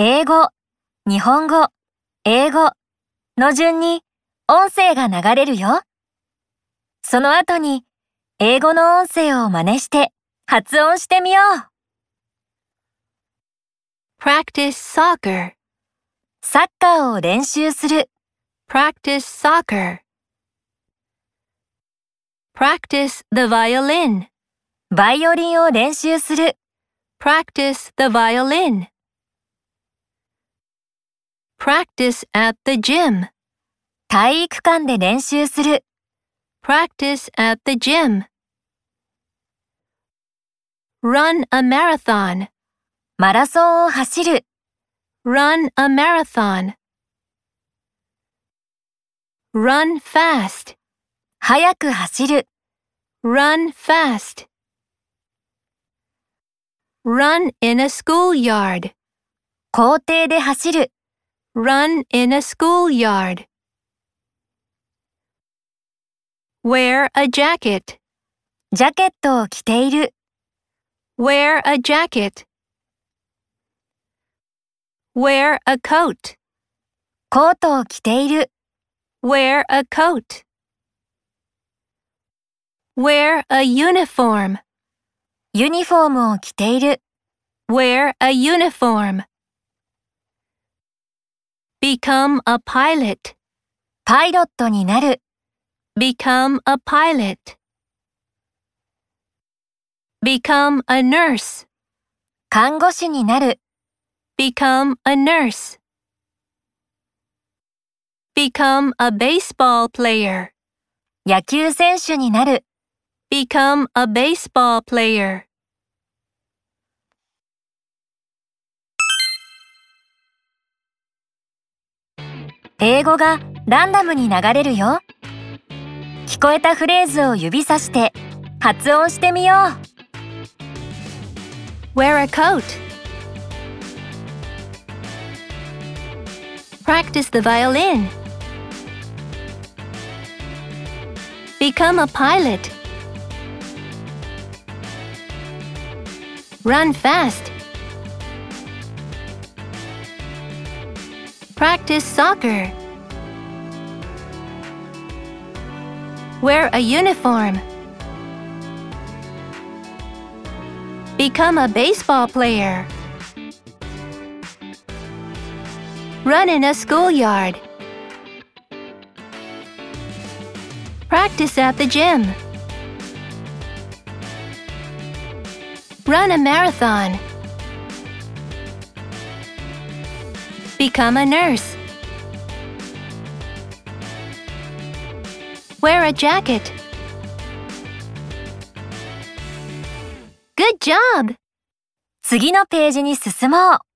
英語、日本語、英語の順に音声が流れるよ。その後に英語の音声を真似して発音してみよう。Practice soccer. サッカーを練習する。Practice soccer. Practice the violin. バイオリンを練習する。Practice the violin. Practice at the gym. 体育館で練習する。Practice at the gym. Run a marathon. マラソンを走る。Run a marathon. Run fast. 速く走る。Run fast. Run in a schoolyard. 校庭で走る。Run in a schoolyard. Wear a jacket. ジャケットを着ている。 Wear a jacket. Wear a coat. コートを着ている。 Wear a coat. Wear a uniform. ユニフォームを着ている。 Wear a uniform. Become a pilot. パイロットになる。 Become a pilot. Become a nurse. 看護師になる。 Become a nurse. Become a baseball player. 野球選手になる。 Become a baseball player. 英語がランダムに流れるよ。聞こえたフレーズを指さして発音してみよう。Wear a coat. Practice the violin. Become a pilot. Run fast. Practice soccer. Wear a uniform. Become a baseball player. Run in a schoolyard. Practice at the gym. Run a marathon. Become a nurse. Wear a jacket. Good job! 次のページに進もう。